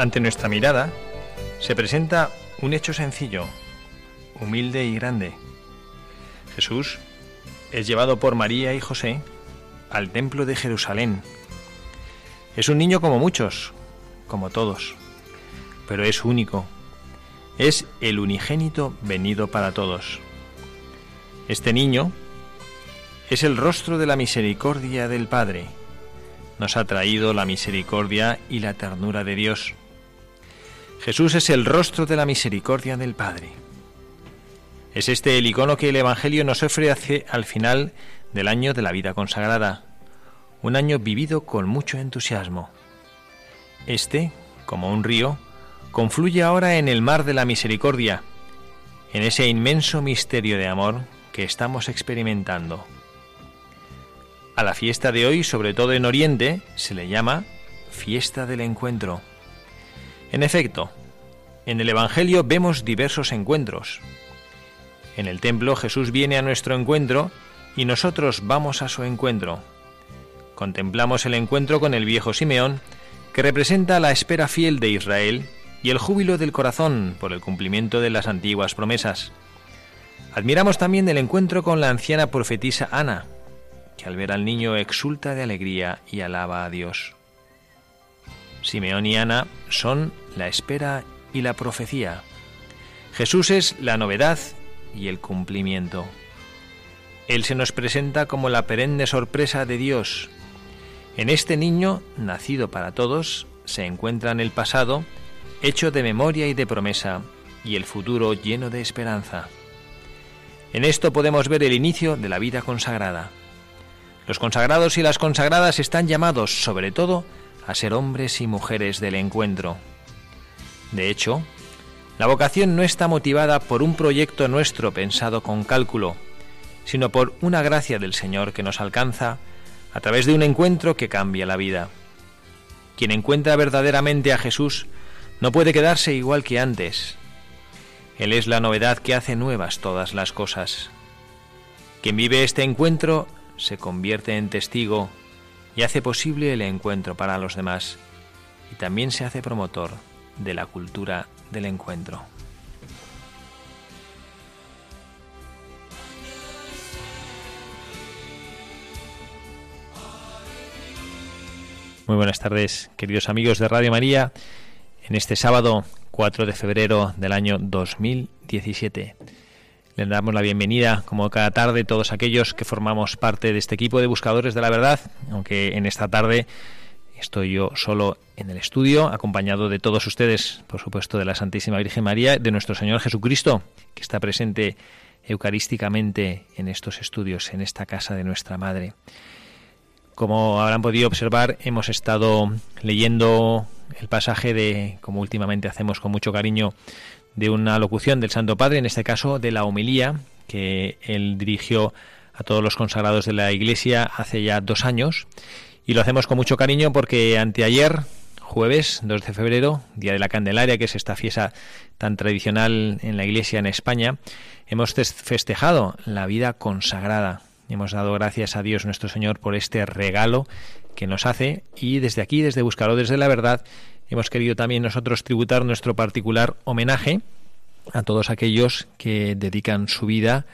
Ante nuestra mirada, se presenta un hecho sencillo, humilde y grande. Jesús es llevado por María y José al templo de Jerusalén. Es un niño como muchos, como todos, pero es único. Es el unigénito venido para todos. Este niño es el rostro de la misericordia del Padre nos ha traído la misericordia y la ternura de Dios. Jesús es el rostro de la misericordia del Padre. Es este el icono que el Evangelio nos ofrece al final del año de la vida consagrada, un año vivido con mucho entusiasmo. Este, como un río, confluye ahora en el mar de la misericordia, en ese inmenso misterio de amor que estamos experimentando. A la fiesta de hoy, sobre todo en Oriente, se le llama fiesta del encuentro. En efecto, en el Evangelio vemos diversos encuentros. En el templo Jesús viene a nuestro encuentro y nosotros vamos a su encuentro. Contemplamos el encuentro con el viejo Simeón, que representa la espera fiel de Israel y el júbilo del corazón por el cumplimiento de las antiguas promesas. Admiramos también el encuentro con la anciana profetisa Ana, que al ver al niño exulta de alegría y alaba a Dios. Simeón y Ana son la espera y la profecía. Jesús es la novedad y el cumplimiento. Él se nos presenta como la perenne sorpresa de Dios. En este niño, nacido para todos, se encuentran el pasado, hecho de memoria y de promesa, y el futuro lleno de esperanza. En esto podemos ver el inicio de la vida consagrada. Los consagrados y las consagradas están llamados, sobre todo, a ser hombres y mujeres del encuentro. De hecho, la vocación no está motivada por un proyecto nuestro pensado con cálculo, sino por una gracia del Señor que nos alcanza a través de un encuentro que cambia la vida. Quien encuentra verdaderamente a Jesús no puede quedarse igual que antes. Él es la novedad que hace nuevas todas las cosas. Quien vive este encuentro se convierte en testigo y hace posible el encuentro para los demás y también se hace promotor de la cultura del encuentro. Muy buenas tardes, queridos amigos de Radio María, en este sábado 4 de febrero del año 2017. Le damos la bienvenida, como cada tarde, todos aquellos que formamos parte de este equipo de buscadores de la verdad, aunque en esta tarde estoy yo solo en el estudio, acompañado de todos ustedes, por supuesto, de la Santísima Virgen María, de nuestro Señor Jesucristo, que está presente eucarísticamente en estos estudios, en esta casa de nuestra Madre. Como habrán podido observar, hemos estado leyendo el pasaje de, como últimamente hacemos con mucho cariño, de una locución del Santo Padre, en este caso de la homilía que él dirigió a todos los consagrados de la Iglesia hace ya dos años. Y lo hacemos con mucho cariño porque anteayer, jueves 2 de febrero, Día de la Candelaria, que es esta fiesta tan tradicional en la Iglesia en España, hemos festejado la vida consagrada. Hemos dado gracias a Dios nuestro Señor por este regalo que nos hace y desde aquí, desde Buscadores de la Verdad, hemos querido también nosotros tributar nuestro particular homenaje a todos aquellos que dedican su vida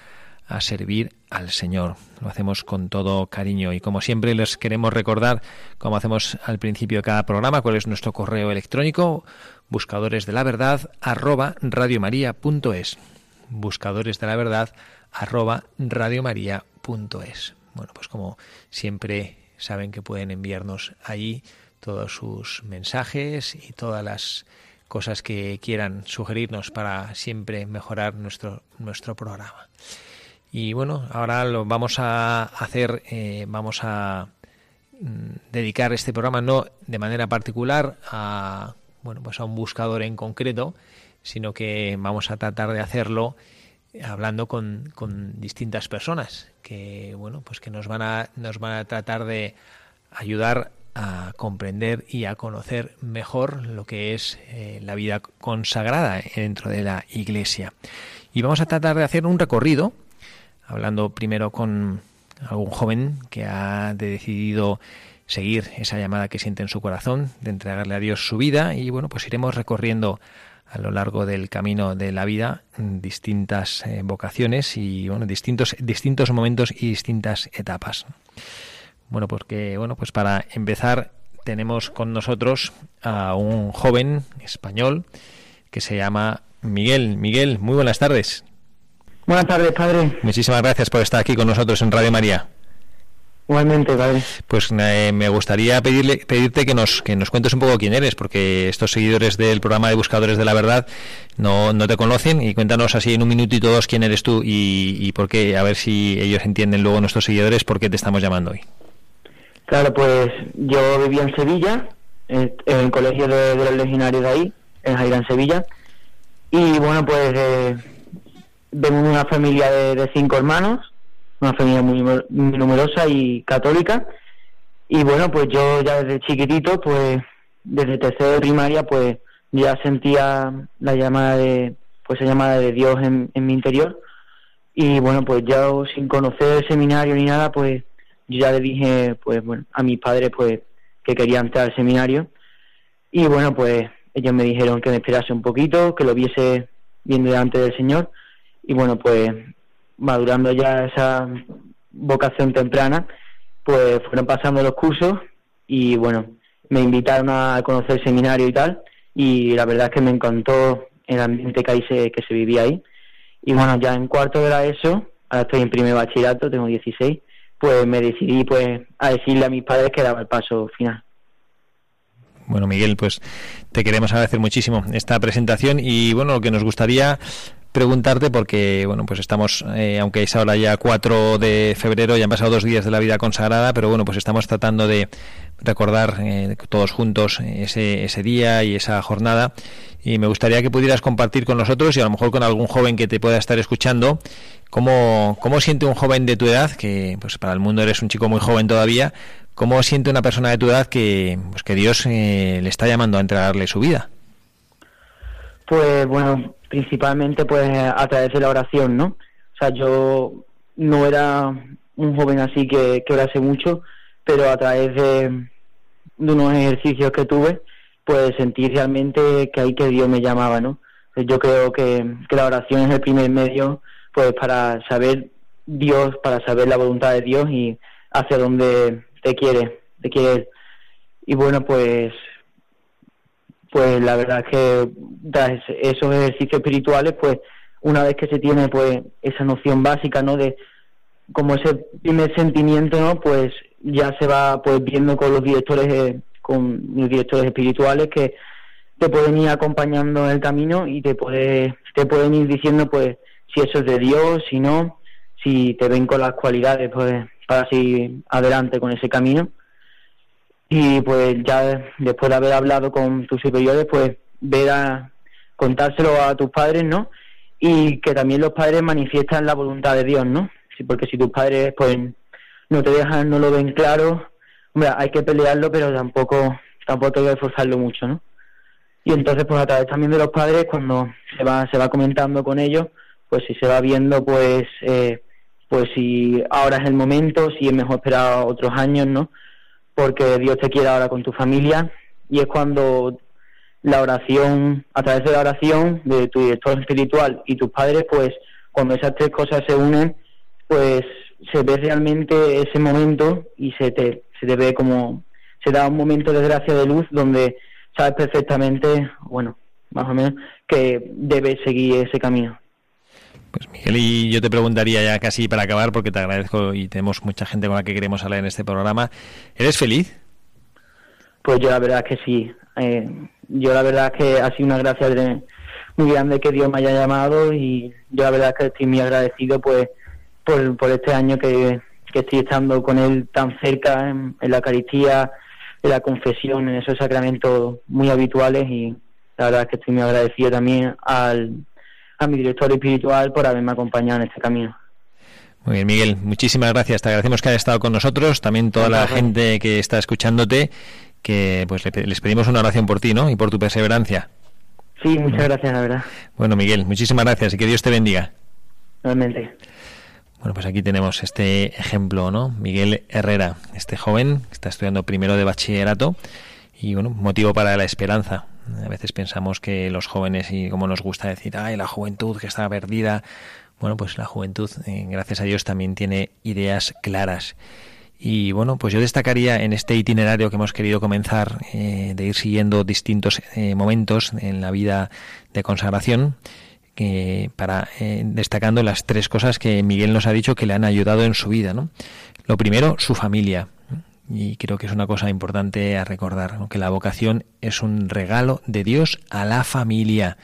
a servir al Señor. Lo hacemos con todo cariño y como siempre les queremos recordar, como hacemos al principio de cada programa, cuál es nuestro correo electrónico, buscadores de la verdad arroba radiomaria.es. Buscadores de la verdad arroba radiomaria.es. Bueno, pues como siempre saben que pueden enviarnos allí todos sus mensajes y todas las cosas que quieran sugerirnos para siempre mejorar nuestro, nuestro programa. Y bueno, ahora lo vamos a hacer, eh, vamos a mm, dedicar este programa no de manera particular a bueno pues a un buscador en concreto, sino que vamos a tratar de hacerlo hablando con, con distintas personas que bueno pues que nos van a nos van a tratar de ayudar a comprender y a conocer mejor lo que es eh, la vida consagrada dentro de la Iglesia. Y vamos a tratar de hacer un recorrido hablando primero con algún joven que ha decidido seguir esa llamada que siente en su corazón, de entregarle a Dios su vida y bueno, pues iremos recorriendo a lo largo del camino de la vida distintas eh, vocaciones y bueno, distintos distintos momentos y distintas etapas. Bueno, porque bueno, pues para empezar tenemos con nosotros a un joven español que se llama Miguel. Miguel, muy buenas tardes. Buenas tardes, padre. Muchísimas gracias por estar aquí con nosotros en Radio María. Igualmente, padre. Pues eh, me gustaría pedirle, pedirte que nos, que nos cuentes un poco quién eres, porque estos seguidores del programa de Buscadores de la Verdad no, no te conocen y cuéntanos así en un minutito dos quién eres tú y, y por qué, a ver si ellos entienden luego nuestros seguidores por qué te estamos llamando hoy. Claro, pues yo vivía en Sevilla, en, el colegio de, los legionarios de ahí, en Jaira, en Sevilla, y bueno, pues... Eh, vengo de una familia de, cinco hermanos, una familia muy, numerosa y católica. Y bueno, pues yo ya desde chiquitito, pues desde tercero de primaria, pues ya sentía la llamada de, pues la llamada de Dios en, mi interior. Y bueno, pues ya sin conocer el seminario ni nada, pues yo ya le dije, pues bueno, a mis padres, pues que quería entrar al seminario. Y bueno, pues ellos me dijeron que me esperase un poquito, que lo viese viendo delante del Señor y bueno, pues madurando ya esa vocación temprana, pues fueron pasando los cursos y bueno, me invitaron a conocer el seminario y tal, y la verdad es que me encantó el ambiente que, ahí se, que se vivía ahí. Y bueno, ya en cuarto de la ESO, ahora estoy en primer bachillerato, tengo 16, pues me decidí pues a decirle a mis padres que daba el paso final. Bueno, Miguel, pues te queremos agradecer muchísimo esta presentación y bueno, lo que nos gustaría preguntarte porque, bueno, pues estamos, eh, aunque es ahora ya 4 de febrero, ya han pasado dos días de la vida consagrada, pero bueno, pues estamos tratando de recordar eh, todos juntos ese, ese día y esa jornada. Y me gustaría que pudieras compartir con nosotros y a lo mejor con algún joven que te pueda estar escuchando, cómo, cómo siente un joven de tu edad, que pues para el mundo eres un chico muy joven todavía, cómo siente una persona de tu edad que, pues que Dios eh, le está llamando a entregarle su vida. Pues bueno, principalmente pues a través de la oración, ¿no? O sea, yo no era un joven así que, que orase mucho, pero a través de, unos ejercicios que tuve, pues sentí realmente que ahí que Dios me llamaba, ¿no? Pues yo creo que, que la oración es el primer medio, pues para saber Dios, para saber la voluntad de Dios y hacia dónde te quiere, te quiere. Y bueno, pues pues la verdad es que tras esos ejercicios espirituales, pues una vez que se tiene pues esa noción básica, ¿no? De como ese primer sentimiento, ¿no? Pues ya se va pues viendo con los directores eh, con los directores espirituales que te pueden ir acompañando en el camino y te puede, te pueden ir diciendo pues si eso es de Dios, si no, si te ven con las cualidades pues para seguir adelante con ese camino y pues ya después de haber hablado con tus superiores, pues ver a contárselo a tus padres, ¿no? Y que también los padres manifiestan la voluntad de Dios, ¿no? Sí, porque si tus padres pues no te dejan, no lo ven claro, hombre, hay que pelearlo, pero tampoco tampoco hay que esforzarlo mucho, ¿no? Y entonces, pues a través también de los padres, cuando se va, se va comentando con ellos, pues si se va viendo, pues, eh, pues si ahora es el momento, si es mejor esperar otros años, ¿no? Porque Dios te quiere ahora con tu familia y es cuando la oración, a través de la oración de tu director espiritual y tus padres, pues cuando esas tres cosas se unen, pues se ve realmente ese momento y se te, se te ve como, se da un momento de gracia de luz donde sabes perfectamente, bueno, más o menos, que debes seguir ese camino. Pues Miguel, y yo te preguntaría ya casi para acabar, porque te agradezco y tenemos mucha gente con la que queremos hablar en este programa. ¿Eres feliz? Pues yo la verdad que sí. Eh, yo la verdad es que ha sido una gracia muy grande que Dios me haya llamado y yo la verdad es que estoy muy agradecido pues por, por este año que, estoy estando con Él tan cerca en, la Eucaristía, en la confesión, en esos sacramentos muy habituales y la verdad es que estoy muy agradecido también al, a mi director espiritual por haberme acompañado en este camino. Muy bien, Miguel, muchísimas gracias. Te agradecemos que hayas estado con nosotros, también toda la gente que está escuchándote, que pues les pedimos una oración por ti, ¿no? Y por tu perseverancia. Sí, muchas gracias, la verdad. Bueno, Miguel, muchísimas gracias y que Dios te bendiga. Realmente. Bueno, pues aquí tenemos este ejemplo, ¿no? Miguel Herrera, este joven que está estudiando primero de bachillerato y, bueno, motivo para la esperanza. A veces pensamos que los jóvenes, y como nos gusta decir, ay, la juventud que está perdida. Bueno, pues la juventud, eh, gracias a Dios, también tiene ideas claras. Y bueno, pues yo destacaría en este itinerario que hemos querido comenzar eh, de ir siguiendo distintos eh, momentos en la vida de consagración, para eh, destacando las tres cosas que Miguel nos ha dicho que le han ayudado en su vida. ¿no? Lo primero, su familia. Y creo que es una cosa importante a recordar, que la vocación es un regalo de Dios a la familia.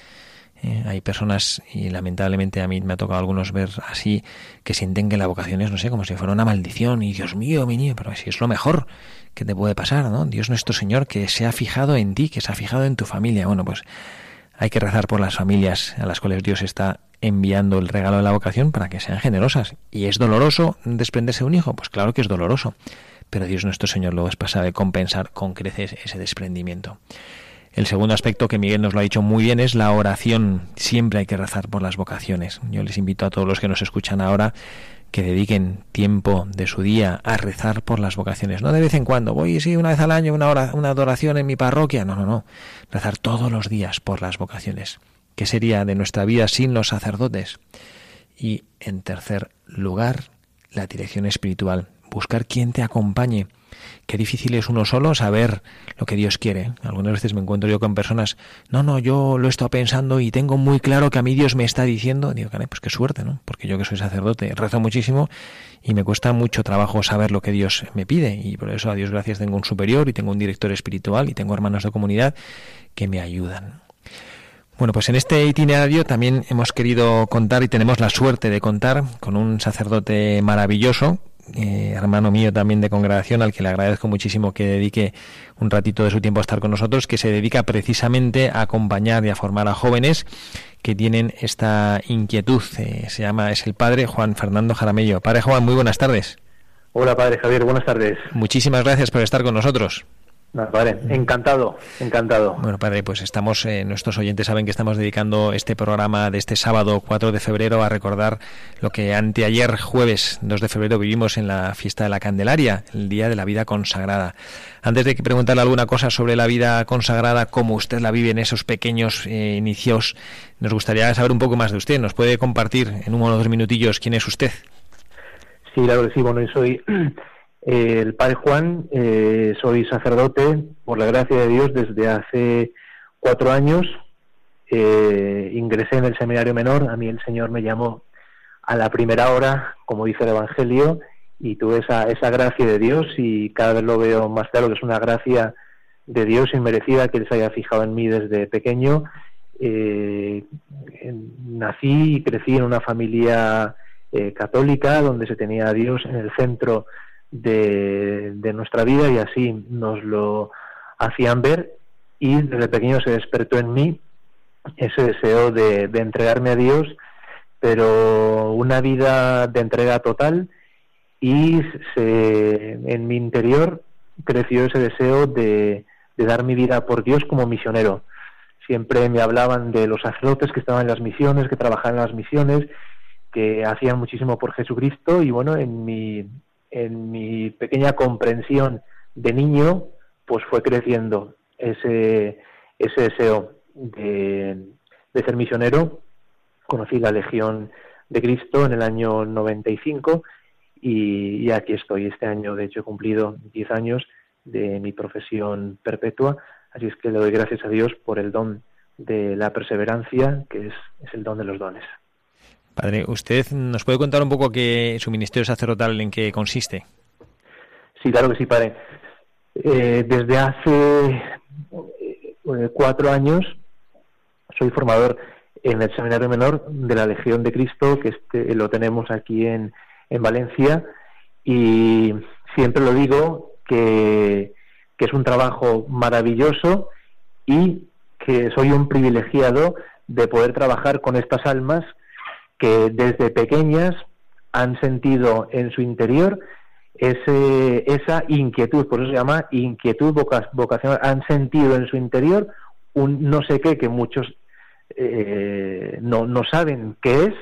Eh, hay personas, y lamentablemente a mí me ha tocado algunos ver así, que sienten que la vocación es, no sé, como si fuera una maldición, y Dios mío, mi niño, pero si es lo mejor que te puede pasar, ¿no? Dios nuestro Señor, que se ha fijado en ti, que se ha fijado en tu familia. Bueno, pues hay que rezar por las familias a las cuales Dios está enviando el regalo de la vocación para que sean generosas. ¿Y es doloroso desprenderse de un hijo? Pues claro que es doloroso. Pero Dios nuestro Señor luego es pasado de compensar con creces ese desprendimiento. El segundo aspecto que Miguel nos lo ha dicho muy bien es la oración. Siempre hay que rezar por las vocaciones. Yo les invito a todos los que nos escuchan ahora que dediquen tiempo de su día a rezar por las vocaciones. No de vez en cuando, voy sí una vez al año una, hora, una adoración en mi parroquia. No, no, no. Rezar todos los días por las vocaciones. ¿Qué sería de nuestra vida sin los sacerdotes? Y en tercer lugar, la dirección espiritual. Buscar quien te acompañe Qué difícil es uno solo saber lo que Dios quiere. Algunas veces me encuentro yo con personas, no, no, yo lo he estado pensando y tengo muy claro que a mí Dios me está diciendo. Digo, pues qué suerte, ¿no? Porque yo que soy sacerdote rezo muchísimo y me cuesta mucho trabajo saber lo que Dios me pide. Y por eso, a Dios gracias, tengo un superior y tengo un director espiritual y tengo hermanos de comunidad que me ayudan. Bueno, pues en este itinerario también hemos querido contar y tenemos la suerte de contar con un sacerdote maravilloso eh, hermano mío también de congregación, al que le agradezco muchísimo que dedique un ratito de su tiempo a estar con nosotros, que se dedica precisamente a acompañar y a formar a jóvenes que tienen esta inquietud. Eh, se llama, es el padre Juan Fernando Jaramello. Padre Juan, muy buenas tardes. Hola, padre Javier, buenas tardes. Muchísimas gracias por estar con nosotros. Vale, encantado, encantado. Bueno, padre, pues estamos, eh, nuestros oyentes saben que estamos dedicando este programa de este sábado 4 de febrero a recordar lo que anteayer, jueves 2 de febrero, vivimos en la fiesta de la Candelaria, el Día de la Vida Consagrada. Antes de que preguntarle alguna cosa sobre la vida consagrada, cómo usted la vive en esos pequeños eh, inicios, nos gustaría saber un poco más de usted. ¿Nos puede compartir en uno o dos minutillos quién es usted? Sí, claro que sí. Bueno, soy el padre Juan, eh, soy sacerdote, por la gracia de Dios, desde hace cuatro años. Eh, ingresé en el seminario menor, a mí el Señor me llamó a la primera hora, como dice el Evangelio, y tuve esa, esa gracia de Dios y cada vez lo veo más claro que es una gracia de Dios inmerecida que Él se haya fijado en mí desde pequeño. Eh, nací y crecí en una familia católica donde se tenía a Dios en el centro de, nuestra vida y así nos lo hacían ver y desde pequeño se despertó en mí ese deseo de, entregarme a Dios, pero una vida de entrega total y se, en mi interior creció ese deseo de, de dar mi vida por Dios como misionero. Siempre me hablaban de los sacerdotes que estaban en las misiones, que trabajaban en las misiones, que hacían muchísimo por Jesucristo y bueno, en mi, en mi pequeña comprensión de niño, pues fue creciendo ese, ese deseo de, de ser misionero. Conocí la Legión de Cristo en el año 95 y, y aquí estoy. Este año, de hecho, he cumplido 10 años de mi profesión perpetua, así es que le doy gracias a Dios por el don de la perseverancia, que es, es el don de los dones. Padre, ¿usted nos puede contar un poco qué su ministerio sacerdotal en qué consiste? Sí, claro que sí, padre. Eh, desde hace eh, cuatro años soy formador en el Seminario Menor de la Legión de Cristo, que este, lo tenemos aquí en, en Valencia, y siempre lo digo que, que es un trabajo maravilloso y que soy un privilegiado de poder trabajar con estas almas que desde pequeñas han sentido en su interior ese, esa inquietud, por eso se llama inquietud vocacional, han sentido en su interior un no sé qué que muchos eh, no, no saben qué es,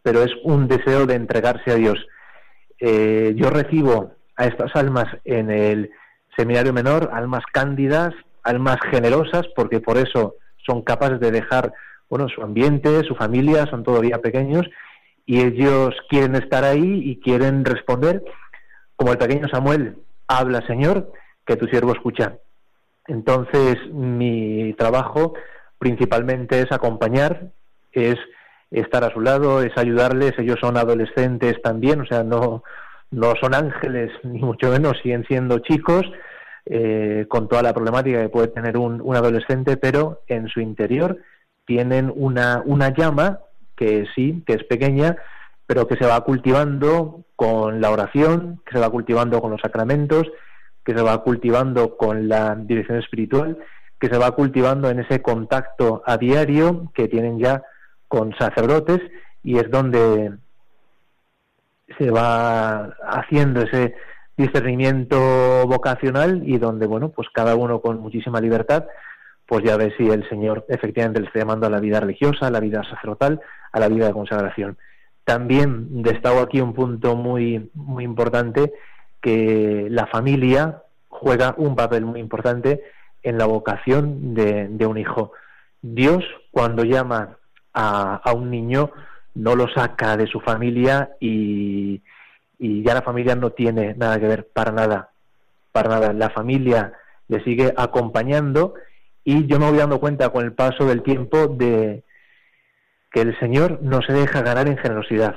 pero es un deseo de entregarse a Dios. Eh, yo recibo a estas almas en el seminario menor, almas cándidas, almas generosas, porque por eso son capaces de dejar bueno, su ambiente, su familia, son todavía pequeños, y ellos quieren estar ahí y quieren responder, como el pequeño Samuel, habla Señor, que tu siervo escucha. Entonces, mi trabajo principalmente es acompañar, es estar a su lado, es ayudarles, ellos son adolescentes también, o sea, no, no son ángeles, ni mucho menos, siguen siendo chicos, eh, con toda la problemática que puede tener un, un, adolescente, pero en su interior tienen una, una llama que sí, que es pequeña, pero que se va cultivando con la oración, que se va cultivando con los sacramentos, que se va cultivando con la dirección espiritual, que se va cultivando en ese contacto a diario que tienen ya con sacerdotes y es donde se va haciendo ese discernimiento vocacional y donde, bueno, pues cada uno con muchísima libertad, pues ya ve si el Señor efectivamente le está llamando a la vida religiosa, a la vida sacerdotal, a la vida de consagración. También destaco aquí un punto muy, muy importante, que la familia juega un papel muy importante en la vocación de, de un hijo. Dios, cuando llama a, a un niño, no lo saca de su familia y, y ya la familia no tiene nada que ver para nada, para nada. La familia le sigue acompañando y yo me voy dando cuenta con el paso del tiempo de que el Señor no se deja ganar en generosidad.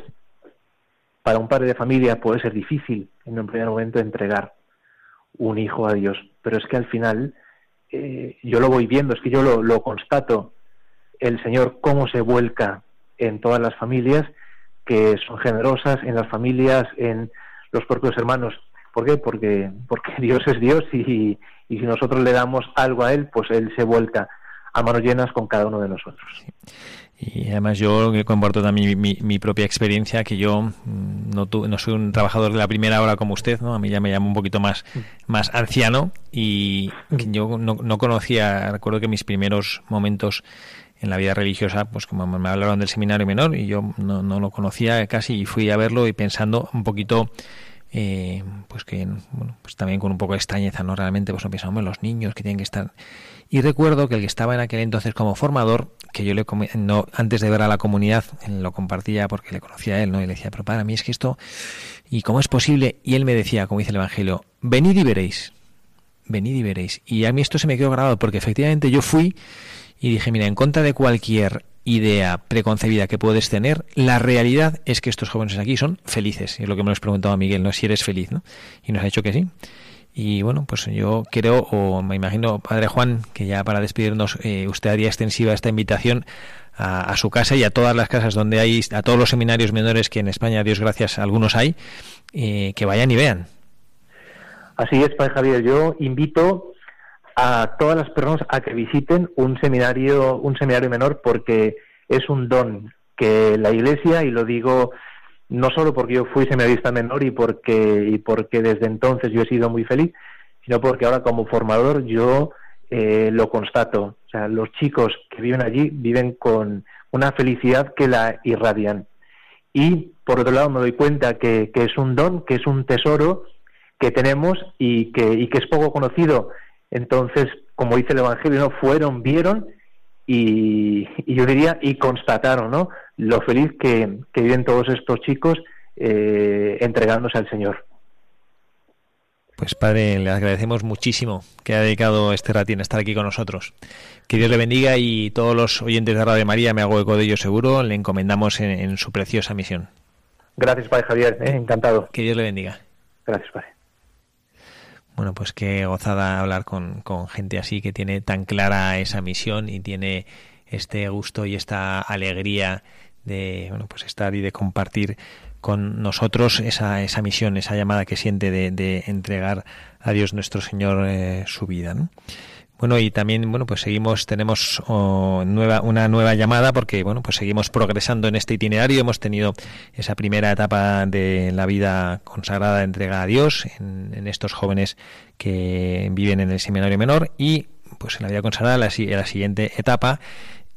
Para un padre de familia puede ser difícil en un primer momento entregar un hijo a Dios, pero es que al final eh, yo lo voy viendo, es que yo lo, lo constato, el Señor cómo se vuelca en todas las familias que son generosas en las familias, en los propios hermanos. ¿Por qué? Porque, porque Dios es Dios y, y si nosotros le damos algo a Él, pues Él se vuelca a manos llenas con cada uno de nosotros. Sí. Y además yo comparto también mi, mi, propia experiencia, que yo mm, no, tu, no soy un trabajador de la primera hora como usted, ¿no? A mí ya me llamo un poquito más, más anciano y yo no, no conocía, recuerdo que mis primeros momentos en la vida religiosa, pues como me hablaron del seminario menor y yo no, no lo conocía casi y fui a verlo y pensando un poquito eh, pues que bueno, pues también con un poco de extrañeza, ¿no? Realmente pues no pensamos en los niños que tienen que estar. Y recuerdo que el que estaba en aquel entonces como formador, que yo le no, antes de ver a la comunidad, lo compartía porque le conocía a él, ¿no? Y le decía, pero para mí es que esto, ¿y cómo es posible? Y él me decía, como dice el Evangelio, venid y veréis, venid y veréis. Y a mí esto se me quedó grabado porque efectivamente yo fui y dije, mira, en contra de cualquier idea preconcebida que puedes tener, la realidad es que estos jóvenes aquí son felices. Es lo que me lo has preguntado a Miguel, ¿no? Si eres feliz, ¿no? Y nos ha dicho que sí. Y bueno, pues yo creo, o me imagino, Padre Juan, que ya para despedirnos, eh, usted haría extensiva esta invitación a, a, su casa y a todas las casas donde hay, a todos los seminarios menores que en España, Dios gracias, algunos hay, eh, que vayan y vean. Así es, Padre Javier. Yo invito a todas las personas a que visiten un seminario, un seminario menor porque es un don que la Iglesia, y lo digo no solo porque yo fui seminarista menor y porque, y porque desde entonces yo he sido muy feliz, sino porque ahora como formador yo eh, lo constato. O sea, los chicos que viven allí viven con una felicidad que la irradian. Y por otro lado me doy cuenta que, es un don, que es un tesoro que tenemos y que, y que es poco conocido. Entonces, como dice el Evangelio, ¿no? fueron, vieron y, yo diría, y constataron ¿no? lo feliz que, viven todos estos chicos eh, entregándose al Señor. Pues padre, le agradecemos muchísimo que ha dedicado este ratín a estar aquí con nosotros. Que Dios le bendiga y todos los oyentes de Radio María, me hago eco de ello seguro, le encomendamos en, su preciosa misión. Gracias, padre Javier, ¿eh? encantado. Que Dios le bendiga. Gracias, padre. Bueno, pues qué gozada hablar con, con gente así que tiene tan clara esa misión y tiene este gusto y esta alegría de bueno pues estar y de compartir con nosotros esa, esa misión, esa llamada que siente de, entregar a Dios nuestro Señor eh, su vida. Bueno, y también, bueno, pues seguimos, tenemos oh, nueva, una nueva llamada porque, bueno, pues seguimos progresando en este itinerario. Hemos tenido esa primera etapa de la vida consagrada, entrega a Dios, en, estos jóvenes que viven en el seminario menor y, pues en la vida consagrada, la, la siguiente etapa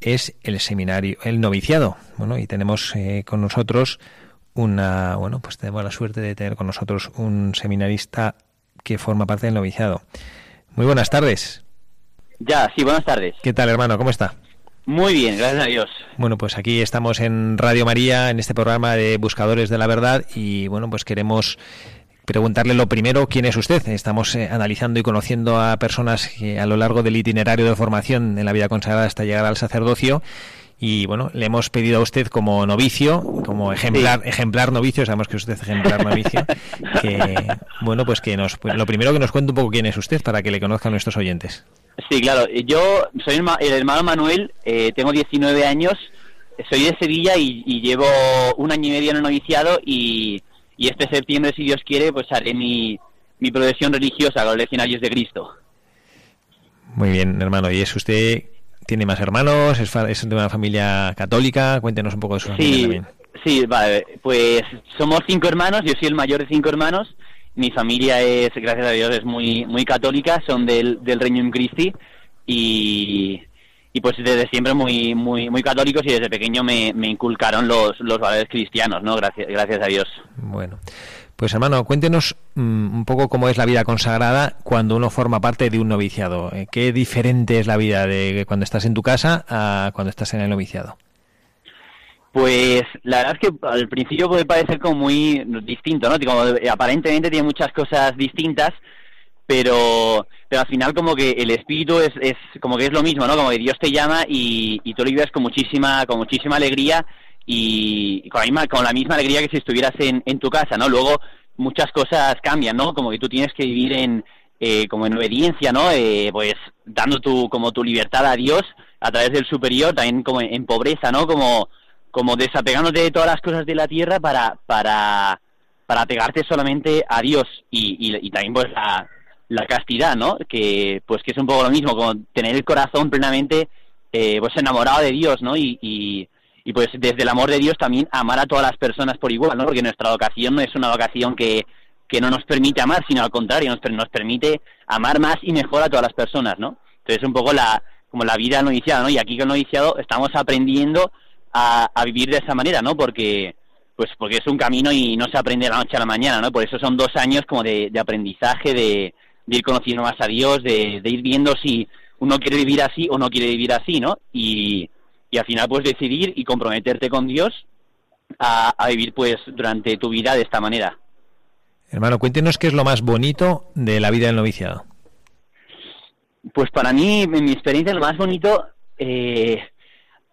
es el seminario, el noviciado. Bueno, y tenemos eh, con nosotros una, bueno, pues tenemos la suerte de tener con nosotros un seminarista que forma parte del noviciado. Muy buenas tardes. Ya, sí, buenas tardes. ¿Qué tal, hermano? ¿Cómo está? Muy bien, gracias a Dios. Bueno, pues aquí estamos en Radio María, en este programa de Buscadores de la Verdad, y bueno, pues queremos preguntarle lo primero, ¿quién es usted? Estamos eh, analizando y conociendo a personas que a lo largo del itinerario de formación en la vida consagrada hasta llegar al sacerdocio y bueno, le hemos pedido a usted como novicio, como ejemplar, ejemplar novicio, sabemos que usted es ejemplar novicio, que bueno, pues que nos, pues lo primero que nos cuente un poco quién es usted para que le conozcan nuestros oyentes. Sí, claro, yo soy el hermano Manuel, eh, tengo 19 años, soy de Sevilla y, llevo un año y medio en el noviciado y, este septiembre, si Dios quiere, pues haré mi, mi profesión religiosa con los legionarios de Cristo. Muy bien, hermano, ¿y es usted ¿Tiene más hermanos? ¿Es, de una familia católica? Cuéntenos un poco de su familia también. Sí, vale. Pues somos cinco hermanos, yo soy el mayor de cinco hermanos. Mi familia es, gracias a Dios, es muy muy católica, son del, del Reino Christi y, y pues desde siempre muy muy muy católicos y desde pequeño me, me inculcaron los, los valores cristianos, ¿no? Gracias, gracias a Dios. Bueno. Pues hermano, cuéntenos mm, un poco cómo es la vida consagrada cuando uno forma parte de un noviciado. Eh, ¿Qué diferente es la vida de cuando estás en tu casa a cuando estás en el noviciado? Pues la verdad es que al principio puede parecer como muy distinto, ¿no? Como, aparentemente tiene muchas cosas distintas, pero, pero al final como que el espíritu es, es como que es lo mismo, ¿no? Como que Dios te llama y, y tú lo vives con muchísima, con muchísima alegría y con la misma, con la misma alegría que si estuvieras en, en tu casa, ¿no? Luego muchas cosas cambian, ¿no? Como que tú tienes que vivir en, eh, como en obediencia, ¿no? Eh, pues dando tu, como tu libertad a Dios a través del superior, también como en, pobreza, ¿no? Como, como desapegándote de todas las cosas de la tierra para, para, para pegarte solamente a Dios y, y, también pues la, la castidad, ¿no? Que pues que es un poco lo mismo, como tener el corazón plenamente eh, pues enamorado de Dios, ¿no? y y pues desde el amor de Dios también amar a todas las personas por igual, ¿no? Porque nuestra vocación no es una vocación que, que no nos permite amar, sino al contrario, nos, nos permite amar más y mejor a todas las personas, ¿no? Entonces un poco la como la vida noviciada, ¿no? Y aquí con el noviciado estamos aprendiendo a, a vivir de esa manera, ¿no? Porque pues porque es un camino y no se aprende de la noche a la mañana, ¿no? Por eso son dos años como de, de aprendizaje, de, de, ir conociendo más a Dios, de, de ir viendo si uno quiere vivir así o no quiere vivir así, ¿no? Y, y al final puedes decidir y comprometerte con Dios a, vivir pues durante tu vida de esta manera. Hermano, cuéntenos qué es lo más bonito de la vida del noviciado. Pues para mí, en mi experiencia, lo más bonito eh,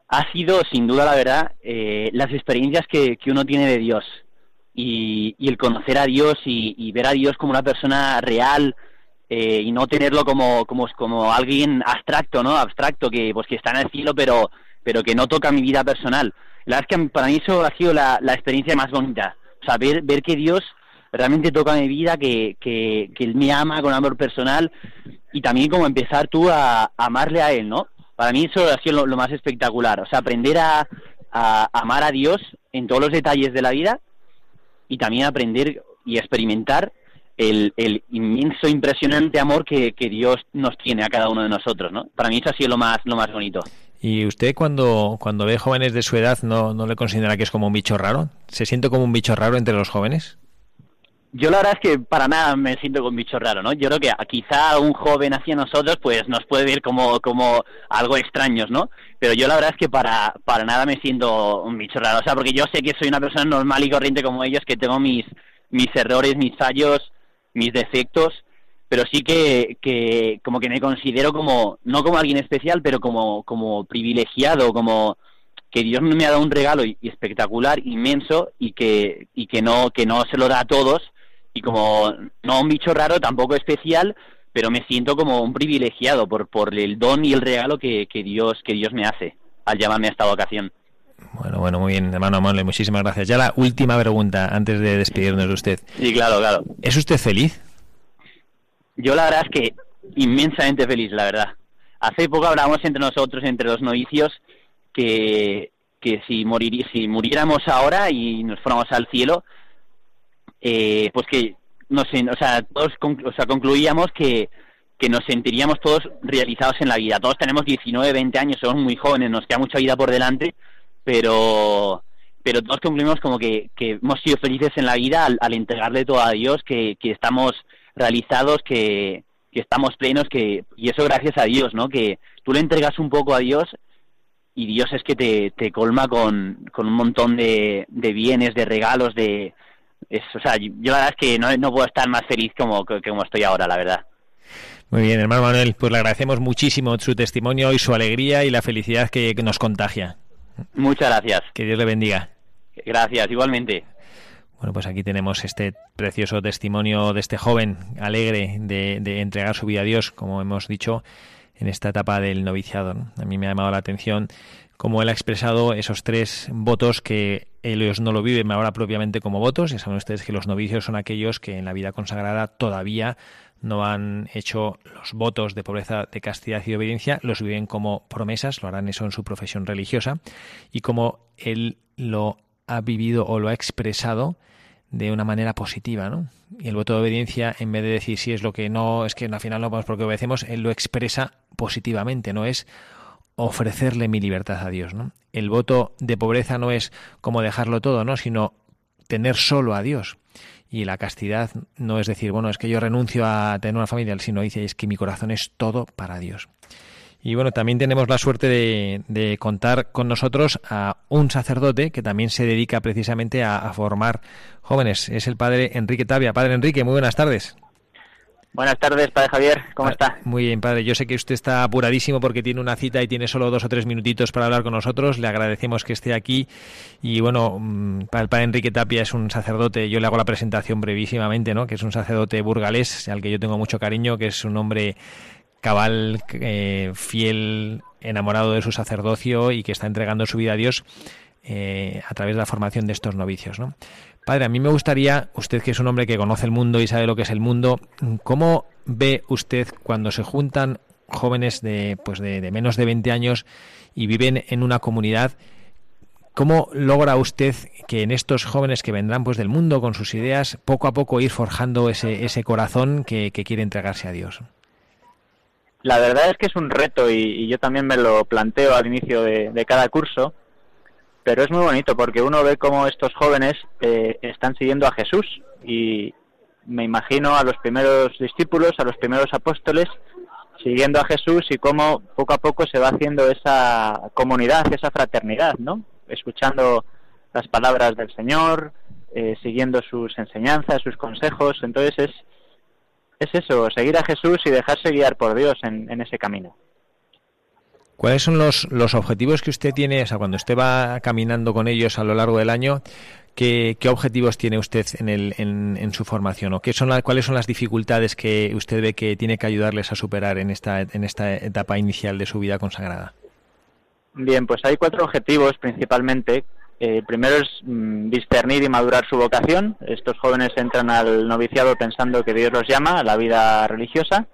ha sido, sin duda, la verdad, eh, las experiencias que, que, uno tiene de Dios. Y, y el conocer a Dios y, y, ver a Dios como una persona real eh, y no tenerlo como, como, como alguien abstracto, ¿no? Abstracto, que, pues, que está en el cielo, pero pero que no toca mi vida personal. La verdad es que para mí eso ha sido la, experiencia más bonita. O sea, ver, que Dios realmente toca mi vida, que, que, Él me ama con amor personal y también como empezar tú a, amarle a Él, ¿no? Para mí eso ha sido lo, más espectacular. O sea, aprender a, a, amar a Dios en todos los detalles de la vida y también aprender y experimentar el, el inmenso, impresionante amor que, que, Dios nos tiene a cada uno de nosotros, ¿no? Para mí eso ha sido lo más, lo más bonito. ¿Y usted cuando, cuando ve jóvenes de su edad no, no le considera que es como un bicho raro? ¿Se siente como un bicho raro entre los jóvenes? Yo la verdad es que para nada me siento con bicho raro, ¿no? Yo creo que quizá un joven hacia nosotros pues nos puede ver como, como algo extraños, ¿no? Pero yo la verdad es que para, para nada me siento un bicho raro, o sea, porque yo sé que soy una persona normal y corriente como ellos, que tengo mis, mis errores, mis fallos, mis defectos, pero sí que, que como que me considero como, no como alguien especial, pero como, como privilegiado, como que Dios me ha dado un regalo espectacular, inmenso, y que, y que no, que no se lo da a todos, y como no un bicho raro, tampoco especial, pero me siento como un privilegiado por, por el don y el regalo que, que Dios que Dios me hace al llamarme a esta vocación. Bueno, bueno, muy bien, hermano Amable, muchísimas gracias. Ya la última pregunta antes de despedirnos de usted. Sí, claro, claro. ¿Es usted feliz? Yo la verdad es que inmensamente feliz, la verdad. Hace poco hablábamos entre nosotros, entre los novicios, que, que si, morir, si muriéramos ahora y nos fuéramos al cielo, eh, pues que no sé, o sea, todos o sea, concluíamos que, que nos sentiríamos todos realizados en la vida. Todos tenemos 19, 20 años, somos muy jóvenes, nos queda mucha vida por delante, pero pero todos concluimos como que, que hemos sido felices en la vida al, entregarle todo a Dios, que, que estamos realizados, que, que estamos plenos, que y eso gracias a Dios, ¿no? Que tú le entregas un poco a Dios y Dios es que te, te colma con, con un montón de, de bienes, de regalos, de, o sea, yo la verdad es que no, no puedo estar más feliz como, como estoy ahora, la verdad. Muy bien, hermano Manuel, pues le agradecemos muchísimo su testimonio y su alegría y la felicidad que, nos contagia. Muchas gracias. Que Dios le bendiga. Gracias, igualmente. Bueno, pues aquí tenemos este precioso testimonio de este joven alegre de, entregar su vida a Dios, como hemos dicho, en esta etapa del noviciado. A mí me ha llamado la atención cómo él ha expresado esos tres votos que ellos no lo viven ahora propiamente como votos. Ya saben ustedes que los novicios son aquellos que en la vida consagrada todavía no han hecho los votos de pobreza, de castidad y de obediencia, los viven como promesas, lo harán eso en su profesión religiosa, y como él lo ha vivido o lo ha expresado de una manera positiva, ¿no? Y el voto de obediencia, en vez de decir si es lo que no, es que al final no vamos porque obedecemos, él lo expresa positivamente, no es ofrecerle mi libertad a Dios, ¿no? El voto de pobreza no es como dejarlo todo, ¿no? Sino tener solo a Dios. Y la castidad no es decir, bueno, es que yo renuncio a tener una familia, sino dice, es que mi corazón es todo para Dios. Y bueno, también tenemos la suerte de, de, contar con nosotros a un sacerdote que también se dedica precisamente a, a formar jóvenes. Es el padre Enrique Tavia. Padre Enrique, muy buenas tardes. Buenas tardes, padre Javier, ¿cómo está? Muy bien, padre. Yo sé que usted está apuradísimo porque tiene una cita y tiene solo dos o tres minutitos para hablar con nosotros. Le agradecemos que esté aquí. Y bueno, mm, el padre Enrique Tapia es un sacerdote, yo le hago la presentación brevísimamente, ¿no? Que es un sacerdote burgalés, al que yo tengo mucho cariño, que es un hombre cabal, eh, fiel, enamorado de su sacerdocio y que está entregando su vida a Dios eh, a través de la formación de estos novicios, ¿no? Padre, a mí me gustaría, usted que es un hombre que conoce el mundo y sabe lo que es el mundo, ¿cómo ve usted cuando se juntan jóvenes de, pues de, menos de 20 años y viven en una comunidad? ¿Cómo logra usted que en estos jóvenes que vendrán pues del mundo con sus ideas, poco a poco ir forjando ese, ese corazón que, quiere entregarse a Dios? La verdad es que es un reto y, yo también me lo planteo al inicio de cada curso pero es muy bonito porque uno ve cómo estos jóvenes eh, están siguiendo a Jesús y me imagino a los primeros discípulos, a los primeros apóstoles, siguiendo a Jesús y cómo poco a poco se va haciendo esa comunidad, esa fraternidad, ¿no? Escuchando las palabras del Señor, eh, siguiendo sus enseñanzas, sus consejos. Entonces es, es eso, seguir a Jesús y dejarse guiar por Dios en ese camino. ¿Cuáles son los, los objetivos que usted tiene, o sea, cuando usted va caminando con ellos a lo largo del año, ¿qué, qué objetivos tiene usted en, el, en, en su formación? ¿O qué son cuáles son las dificultades que usted ve que tiene que ayudarles a superar en esta, en esta etapa inicial de su vida consagrada? Bien, pues hay cuatro objetivos principalmente. Eh, primero es mm, discernir y madurar su vocación. Estos jóvenes entran al noviciado pensando que Dios los llama a la vida religiosa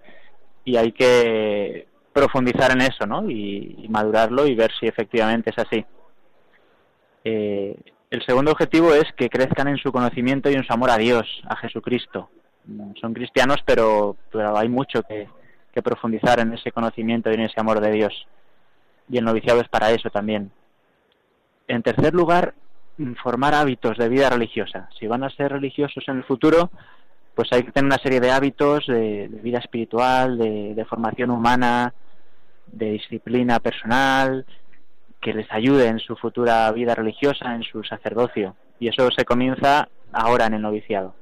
y hay que profundizar en eso, ¿no? Y, madurarlo y ver si efectivamente es así. Eh, el segundo objetivo es que crezcan en su conocimiento y en su amor a Dios, a Jesucristo. son cristianos, pero, pero hay mucho que, que profundizar en ese conocimiento y en ese amor de Dios. Y el noviciado es para eso también. En tercer lugar, formar hábitos de vida religiosa. Si van a ser religiosos en el futuro, pues hay que tener una serie de hábitos de, vida espiritual, de, formación humana, de disciplina personal, que les ayude en su futura vida religiosa, en su sacerdocio. Y eso se comienza ahora en el noviciado.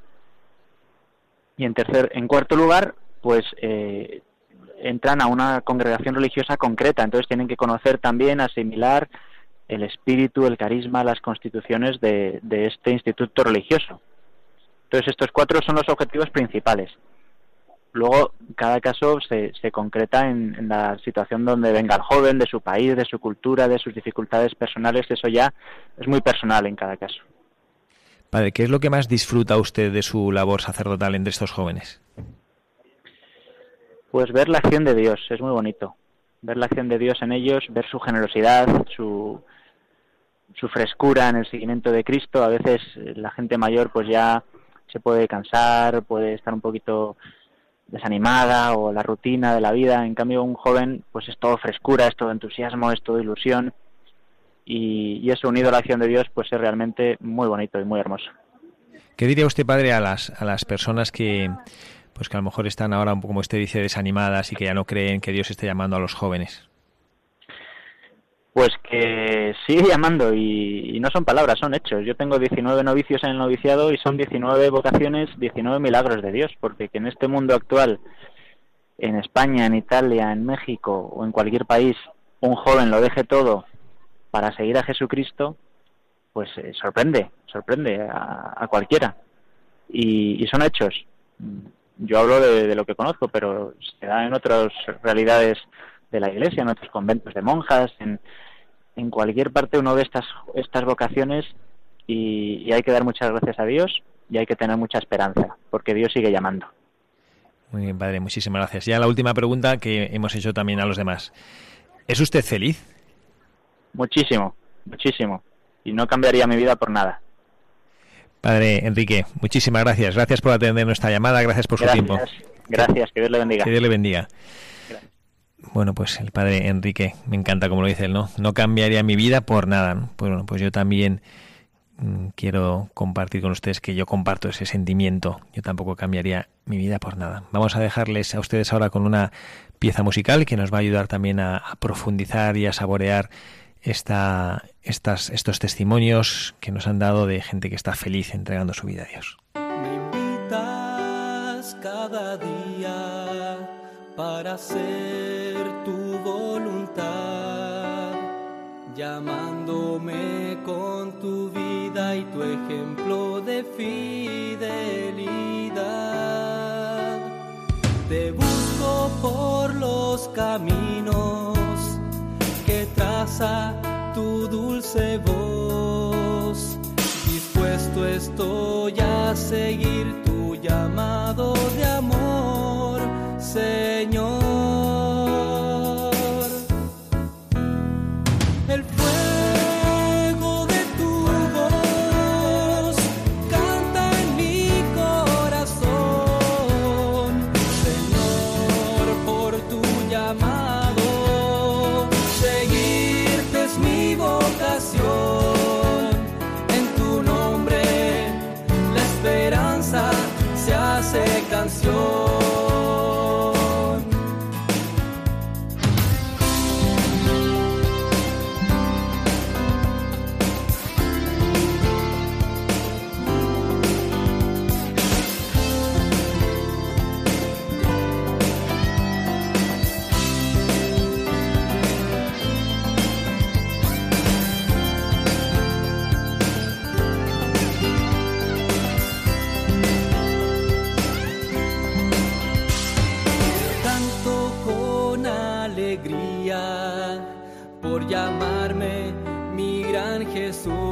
Y en tercer, en cuarto lugar, pues eh, entran a una congregación religiosa concreta, entonces tienen que conocer también, asimilar el espíritu, el carisma, las constituciones de, este instituto religioso. Entonces estos cuatro son los objetivos principales. Luego cada caso se, se concreta en, la situación donde venga el joven, de su país, de su cultura, de sus dificultades personales, eso ya es muy personal en cada caso. Padre, ¿qué es lo que más disfruta usted de su labor sacerdotal entre estos jóvenes? Pues ver la acción de Dios, es muy bonito. Ver la acción de Dios en ellos, ver su generosidad, su, su frescura en el seguimiento de Cristo. A veces eh, la gente mayor pues ya se puede cansar, puede estar un poquito desanimada o la rutina de la vida. En cambio, un joven pues es todo frescura, es todo entusiasmo, es todo ilusión. Y, y eso unido a la acción de Dios pues es realmente muy bonito y muy hermoso. ¿Qué diría usted, padre, a las, a las personas que, pues que a lo mejor están ahora, como usted dice, desanimadas y que ya no creen que Dios esté llamando a los jóvenes? Pues que sigue llamando y, no son palabras, son hechos. Yo tengo 19 novicios en el noviciado y son 19 vocaciones, 19 milagros de Dios, porque que en este mundo actual, en España, en Italia, en México o en cualquier país, un joven lo deje todo para seguir a Jesucristo, pues eh, sorprende, sorprende a, cualquiera. Y, son hechos yo hablo de, lo que conozco, pero se da en otras realidades de la iglesia, en otros conventos de monjas, en, en cualquier parte uno ve estas, estas vocaciones y, hay que dar muchas gracias a Dios y hay que tener mucha esperanza, porque Dios sigue llamando. Muy bien, padre, muchísimas gracias. Ya la última pregunta que hemos hecho también a los demás. ¿Es usted feliz? Muchísimo, muchísimo. Y no cambiaría mi vida por nada. Padre Enrique, muchísimas gracias. Gracias por atender nuestra llamada, gracias por su tiempo. Gracias, que Dios le bendiga. Que Dios le bendiga. Bueno, pues el padre Enrique, me encanta como lo dice él, ¿no? No cambiaría mi vida por nada. Pues bueno, pues yo también mm, quiero compartir con ustedes que yo comparto ese sentimiento. Yo tampoco cambiaría mi vida por nada. Vamos a dejarles a ustedes ahora con una pieza musical que nos va a ayudar también a profundizar y a saborear esta, estas, estos testimonios que nos han dado de gente que está feliz entregando su vida a Dios. Me invitas cada día para hacer tu voluntad, llamándome con tu vida y tu ejemplo de fidelidad. Te busco por los caminos tu dulce voz. Dispuesto estoy a seguir tu llamado de amor, Señor.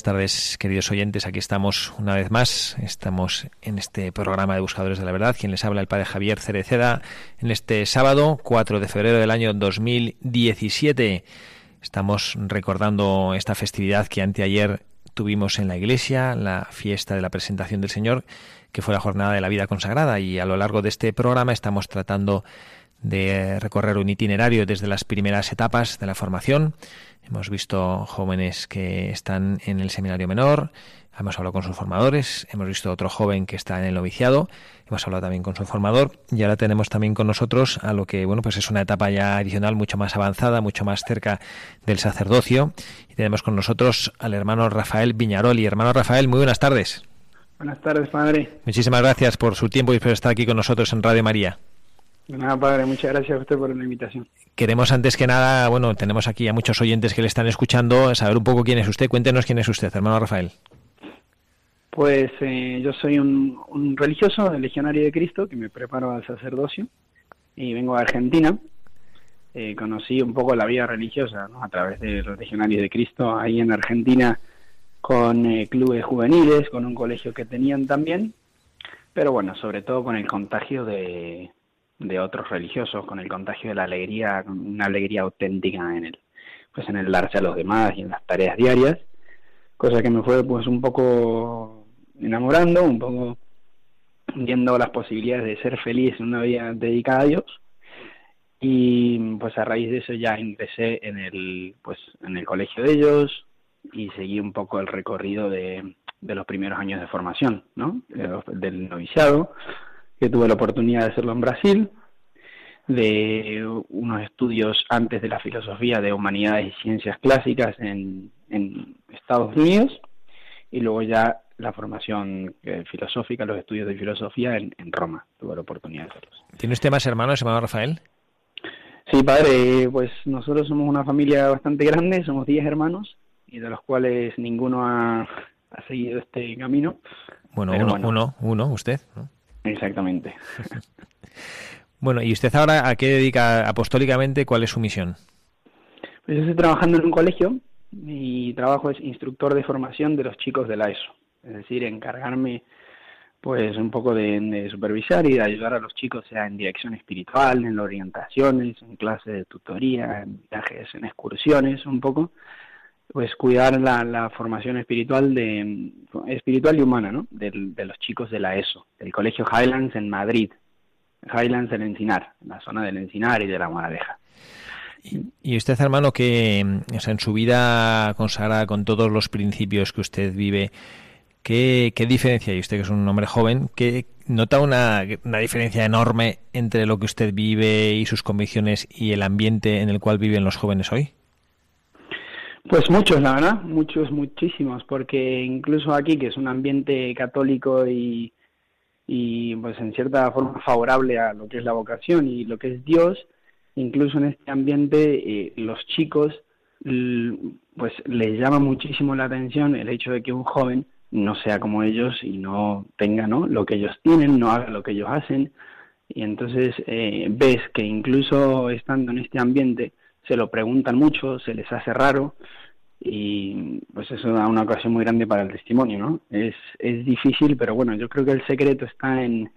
Buenas tardes, queridos oyentes. Aquí estamos una vez más. Estamos en este programa de Buscadores de la Verdad. Quien les habla, el padre Javier Cereceda, en este sábado, 4 de febrero del año 2017. Estamos recordando esta festividad que anteayer tuvimos en la iglesia, la fiesta de la presentación del Señor, que fue la jornada de la vida consagrada. Y a lo largo de este programa estamos tratando de recorrer un itinerario desde las primeras etapas de la formación. Hemos visto jóvenes que están en el seminario menor, hemos hablado con sus formadores, hemos visto otro joven que está en el noviciado, hemos hablado también con su formador y ahora tenemos también con nosotros a lo que bueno pues es una etapa ya adicional mucho más avanzada, mucho más cerca del sacerdocio y tenemos con nosotros al hermano Rafael Viñaroli. Hermano Rafael, muy buenas tardes. Buenas tardes, padre. Muchísimas gracias por su tiempo y por estar aquí con nosotros en Radio María. Nada, padre, muchas gracias a usted por la invitación. Queremos antes que nada, bueno, tenemos aquí a muchos oyentes que le están escuchando, saber un poco quién es usted. Cuéntenos quién es usted, hermano Rafael. Pues eh, yo soy un, un religioso, legionario de Cristo, que me preparo al sacerdocio y vengo de Argentina. Eh, conocí un poco la vida religiosa ¿no? a través de los legionarios de Cristo ahí en Argentina con eh, clubes juveniles, con un colegio que tenían también, pero bueno, sobre todo con el contagio de, de otros religiosos, con el contagio de la alegría, una alegría auténtica en el, pues en el darse a los demás y en las tareas diarias, cosa que me fue pues un poco enamorando, un poco viendo las posibilidades de ser feliz en una vida dedicada a Dios y pues a raíz de eso ya ingresé en el pues en el colegio de ellos y seguí un poco el recorrido de, de los primeros años de formación, ¿no? Los- del noviciado, que tuve la oportunidad de hacerlo en Brasil, de unos estudios antes de la filosofía de humanidades y ciencias clásicas en, en Estados Unidos, y luego ya la formación eh, filosófica, los estudios de filosofía en, en Roma, tuve la oportunidad de hacerlos. ¿Tiene usted más hermanos, hermano Rafael? Sí, padre, pues nosotros somos una familia bastante grande, somos 10 hermanos, y de los cuales ninguno ha, ha seguido este camino. Bueno, Pero uno, bueno. uno, uno, usted. ¿no? Exactamente. Bueno, ¿y usted ahora a qué dedica apostólicamente? ¿Cuál es su misión? Pues yo estoy trabajando en un colegio, mi trabajo es instructor de formación de los chicos de la ESO, es decir, encargarme pues un poco de, de supervisar y de ayudar a los chicos sea en dirección espiritual, en orientaciones, en clases de tutoría, en viajes, en excursiones, un poco, pues cuidar la, formación espiritual de espiritual y humana, ¿no? Del- de los chicos de la ESO, del Colegio Highlands en Madrid, Highlands en Encinar, en la zona del Encinar y de la Moraleja. Y usted, hermano, que en su vida consagrada con todos los principios que usted vive, ¿qué, diferencia? Y usted que es un hombre joven, ¿qué nota una diferencia enorme entre lo que usted vive y sus convicciones y el ambiente en el cual viven los jóvenes hoy? Pues muchos, la verdad, muchos, muchísimos, porque incluso aquí, que es un ambiente católico y, y pues en cierta forma favorable a lo que es la vocación y lo que es Dios, incluso en este ambiente eh, los chicos pues les llama muchísimo la atención el hecho de que un joven no sea como ellos y no tenga ¿no? lo que ellos tienen, no haga lo que ellos hacen. Y entonces eh, ves que incluso estando en este ambiente se lo preguntan mucho, se les hace raro y pues eso da una ocasión muy grande para el testimonio, ¿no? Es, es difícil, pero bueno, yo creo que el secreto está en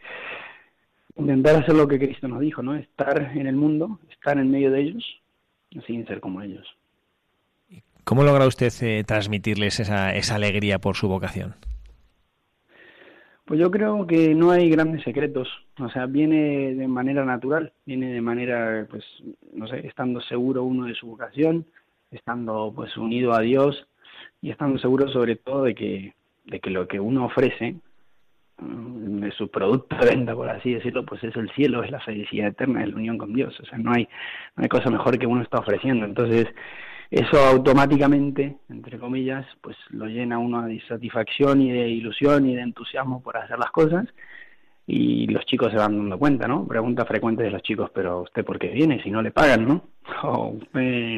intentar hacer lo que Cristo nos dijo, ¿no? Estar en el mundo, estar en medio de ellos, sin ser como ellos. ¿Cómo logra usted eh, transmitirles esa, esa alegría por su vocación? Pues yo creo que no hay grandes secretos, o sea, viene de manera natural, viene de manera, pues, no sé, estando seguro uno de su vocación, estando pues unido a Dios y estando seguro sobre todo de que, de que lo que uno ofrece, mm, de su producto de venta, por así decirlo, pues es el cielo, es la felicidad eterna, es la unión con Dios, o sea, no hay, no hay cosa mejor que uno está ofreciendo, entonces eso automáticamente, entre comillas, pues lo llena uno de satisfacción y de ilusión y de entusiasmo por hacer las cosas y los chicos se van dando cuenta, ¿no? Pregunta frecuente de los chicos, pero usted por qué viene si no le pagan, ¿no? O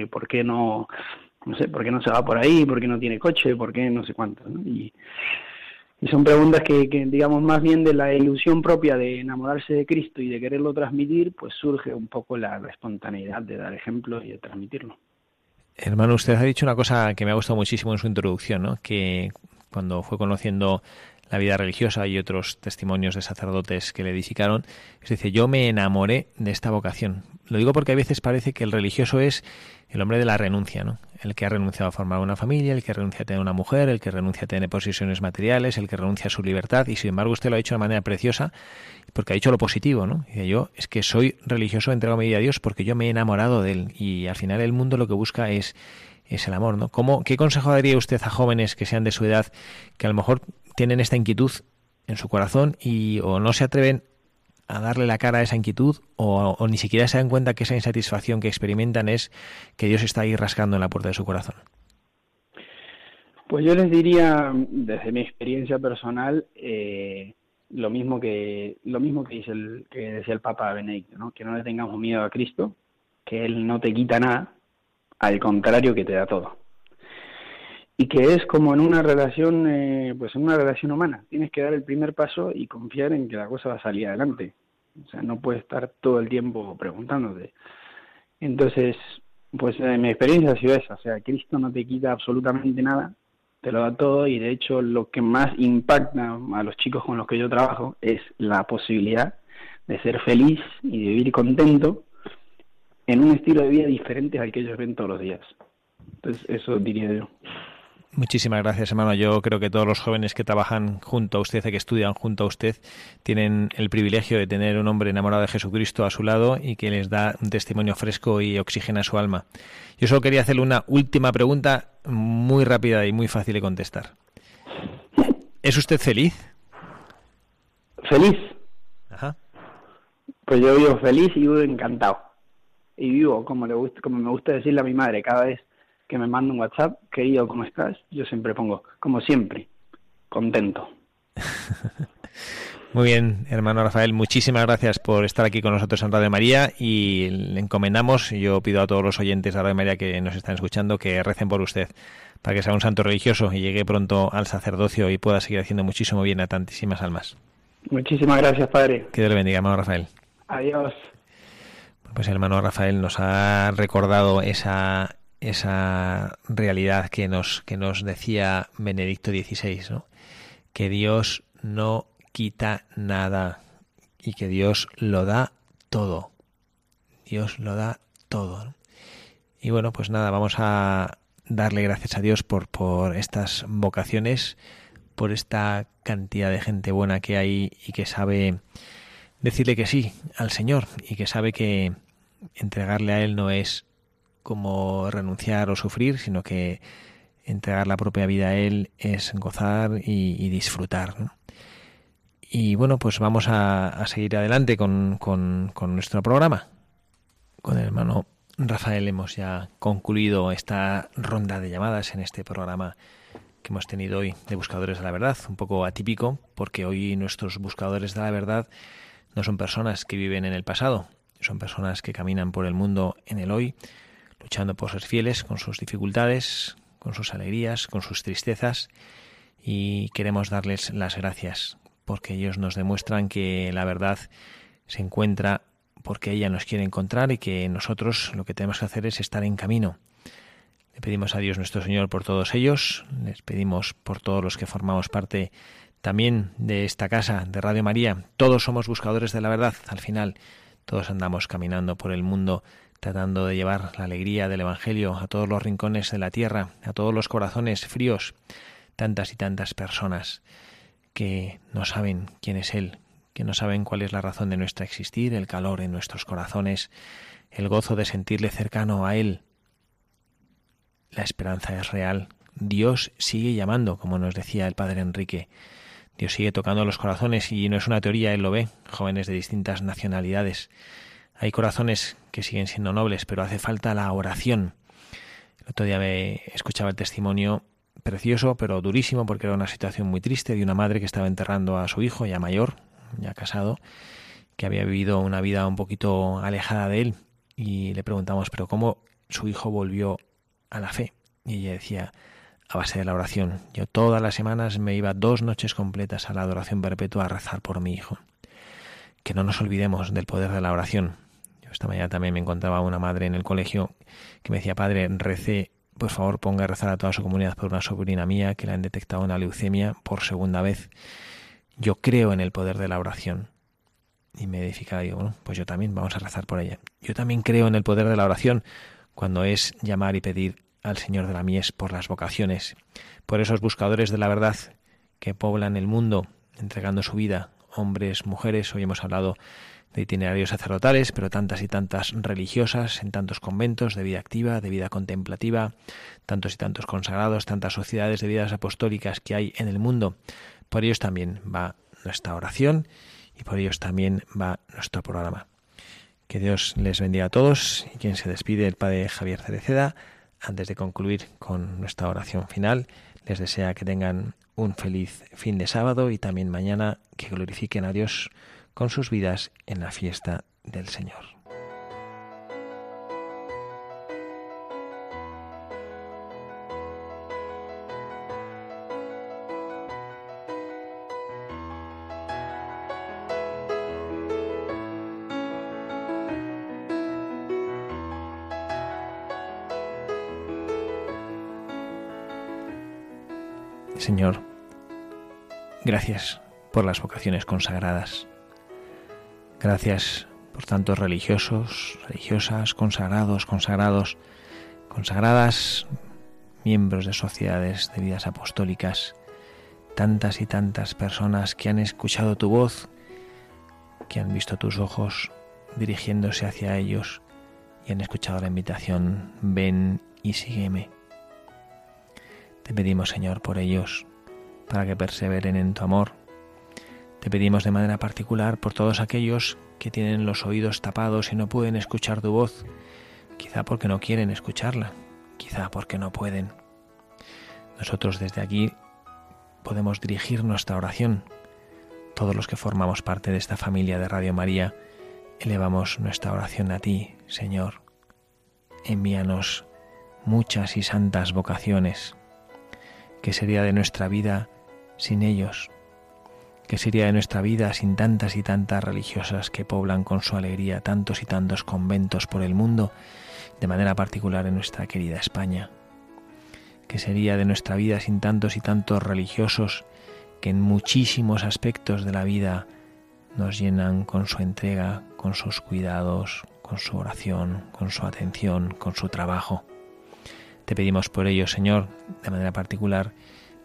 por qué no, no sé, por qué no se va por ahí, por qué no tiene coche, por qué no sé cuánto, ¿no? Y, y son preguntas que, que, digamos, más bien de la ilusión propia de enamorarse de Cristo y de quererlo transmitir, pues surge un poco la, la espontaneidad de dar ejemplo y de transmitirlo. Hermano, usted ha dicho una cosa que me ha gustado muchísimo en su introducción, ¿no? Que cuando fue conociendo la vida religiosa y otros testimonios de sacerdotes que le edificaron, es decir, yo me enamoré de esta vocación. Lo digo porque a veces parece que el religioso es el hombre de la renuncia, ¿no? El que ha renunciado a formar una familia, el que renuncia a tener una mujer, el que renuncia a tener posiciones materiales, el que renuncia a su libertad, y sin embargo usted lo ha hecho de manera preciosa, porque ha dicho lo positivo, ¿no? Y yo es que soy religioso, entrego mi vida a Dios porque yo me he enamorado de él, y al final el mundo lo que busca es es el amor, ¿no? ¿Cómo, ¿Qué consejo daría usted a jóvenes que sean de su edad, que a lo mejor tienen esta inquietud en su corazón y o no se atreven a darle la cara a esa inquietud o, ni siquiera se dan cuenta que esa insatisfacción que experimentan es que Dios está ahí rascando en la puerta de su corazón? Pues yo les diría, desde mi experiencia personal, eh, lo mismo que lo mismo que dice el que decía el Papa Benedicto, ¿no? que no le tengamos miedo a Cristo, que él no te quita nada, al contrario que te da todo y que es como en una relación, eh, pues en una relación humana. Tienes que dar el primer paso y confiar en que la cosa va a salir adelante. O sea, no puedes estar todo el tiempo preguntándote. Entonces, pues eh, mi experiencia ha sido esa. O sea, Cristo no te quita absolutamente nada, te lo da todo y de hecho lo que más impacta a los chicos con los que yo trabajo es la posibilidad de ser feliz y de vivir contento en un estilo de vida diferente al que ellos ven todos los días. Entonces, eso diría yo. Muchísimas gracias, hermano. Yo creo que todos los jóvenes que trabajan junto a usted, que estudian junto a usted, tienen el privilegio de tener un hombre enamorado de Jesucristo a su lado y que les da un testimonio fresco y oxigena su alma. Yo solo quería hacerle una última pregunta muy rápida y muy fácil de contestar. ¿Es usted feliz? ¿Feliz? Ajá. Pues yo vivo feliz y vivo encantado. Y vivo como, le gusta, como me gusta decirle a mi madre cada vez que me manda un WhatsApp, querido, ¿cómo estás? Yo siempre pongo, como siempre, contento. Muy bien, hermano Rafael, muchísimas gracias por estar aquí con nosotros en Radio María y le encomendamos, yo pido a todos los oyentes de Radio María que nos están escuchando que recen por usted para que sea un santo religioso y llegue pronto al sacerdocio y pueda seguir haciendo muchísimo bien a tantísimas almas. Muchísimas gracias, Padre. Que Dios le bendiga, hermano Rafael. Adiós. Pues el hermano Rafael nos ha recordado esa esa realidad que nos, que nos decía Benedicto XVI, que Dios no quita nada y que Dios lo da todo. Dios lo da todo. Y bueno, pues nada, vamos a darle gracias a Dios por, por estas vocaciones, por esta cantidad de gente buena que hay y que sabe decirle que sí al Señor y que sabe que entregarle a Él no es como renunciar o sufrir, sino que entregar la propia vida a Él es gozar y, disfrutar. Y bueno, pues vamos a, seguir adelante con, con, nuestro programa. Con el hermano Rafael hemos ya concluido esta ronda de llamadas en este programa que hemos tenido hoy de Buscadores de la Verdad, un poco atípico, porque hoy nuestros buscadores de la verdad no son personas que viven en el pasado, son personas que caminan por el mundo en el hoy, luchando por ser fieles con sus dificultades, con sus alegrías, con sus tristezas y queremos darles las gracias porque ellos nos demuestran que la verdad se encuentra porque ella nos quiere encontrar y que nosotros lo que tenemos que hacer es estar en camino. Le pedimos a Dios nuestro Señor por todos ellos, les pedimos por todos los que formamos parte también de esta casa de Radio María. Todos somos buscadores de la verdad, al final todos andamos caminando por el mundo tratando de llevar la alegría del Evangelio a todos los rincones de la tierra, a todos los corazones fríos, tantas y tantas personas que no saben quién es Él, que no saben cuál es la razón de nuestro existir, el calor en nuestros corazones, el gozo de sentirle cercano a Él, la esperanza es real. Dios sigue llamando, como nos decía el padre Enrique. Dios sigue tocando los corazones y no es una teoría, Él lo ve, jóvenes de distintas nacionalidades. Hay corazones que siguen siendo nobles, pero hace falta la oración. El otro día me escuchaba el testimonio precioso, pero durísimo, porque era una situación muy triste de una madre que estaba enterrando a su hijo, ya mayor, ya casado, que había vivido una vida un poquito alejada de él. Y le preguntamos, pero ¿cómo su hijo volvió a la fe. Y ella decía, a base de la oración. Yo todas las semanas me iba dos noches completas a la adoración perpetua a rezar por mi hijo. Que no nos olvidemos del poder de la oración. Esta mañana también me encontraba una madre en el colegio que me decía, padre, rece, por favor ponga a rezar a toda su comunidad por una sobrina mía que le han detectado una leucemia por segunda vez. Yo creo en el poder de la oración. Y me edificaba, digo, bueno, pues yo también, vamos a rezar por ella. Yo también creo en el poder de la oración cuando es llamar y pedir al Señor de la Mies por las vocaciones, por esos buscadores de la verdad que poblan el mundo entregando su vida, hombres, mujeres, hoy hemos hablado de itinerarios sacerdotales, pero tantas y tantas religiosas en tantos conventos de vida activa, de vida contemplativa, tantos y tantos consagrados, tantas sociedades de vidas apostólicas que hay en el mundo. Por ellos también va nuestra oración y por ellos también va nuestro programa. Que Dios les bendiga a todos y quien se despide, el Padre Javier Cereceda, antes de concluir con nuestra oración final, les desea que tengan un feliz fin de sábado y también mañana que glorifiquen a Dios con sus vidas en la fiesta del Señor. Señor, gracias por las vocaciones consagradas. Gracias por tantos religiosos, religiosas, consagrados, consagrados, consagradas, miembros de sociedades de vidas apostólicas, tantas y tantas personas que han escuchado tu voz, que han visto tus ojos dirigiéndose hacia ellos y han escuchado la invitación, ven y sígueme. Te pedimos, Señor, por ellos, para que perseveren en tu amor. Te pedimos de manera particular por todos aquellos que tienen los oídos tapados y no pueden escuchar tu voz, quizá porque no quieren escucharla, quizá porque no pueden. Nosotros desde aquí podemos dirigir nuestra oración. Todos los que formamos parte de esta familia de Radio María, elevamos nuestra oración a ti, Señor. Envíanos muchas y santas vocaciones ¿Qué sería de nuestra vida sin ellos? ¿Qué sería de nuestra vida sin tantas y tantas religiosas que poblan con su alegría tantos y tantos conventos por el mundo, de manera particular en nuestra querida España? ¿Qué sería de nuestra vida sin tantos y tantos religiosos que en muchísimos aspectos de la vida nos llenan con su entrega, con sus cuidados, con su oración, con su atención, con su trabajo? Te pedimos por ello, Señor, de manera particular,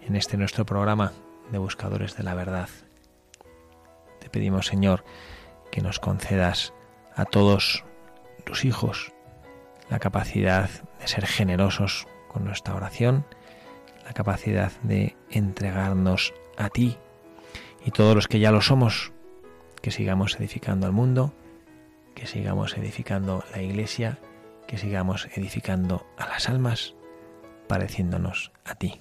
en este nuestro programa de Buscadores de la Verdad. Pedimos, Señor, que nos concedas a todos tus hijos la capacidad de ser generosos con nuestra oración, la capacidad de entregarnos a ti y todos los que ya lo somos, que sigamos edificando el mundo, que sigamos edificando la iglesia que sigamos edificando a las almas pareciéndonos a ti.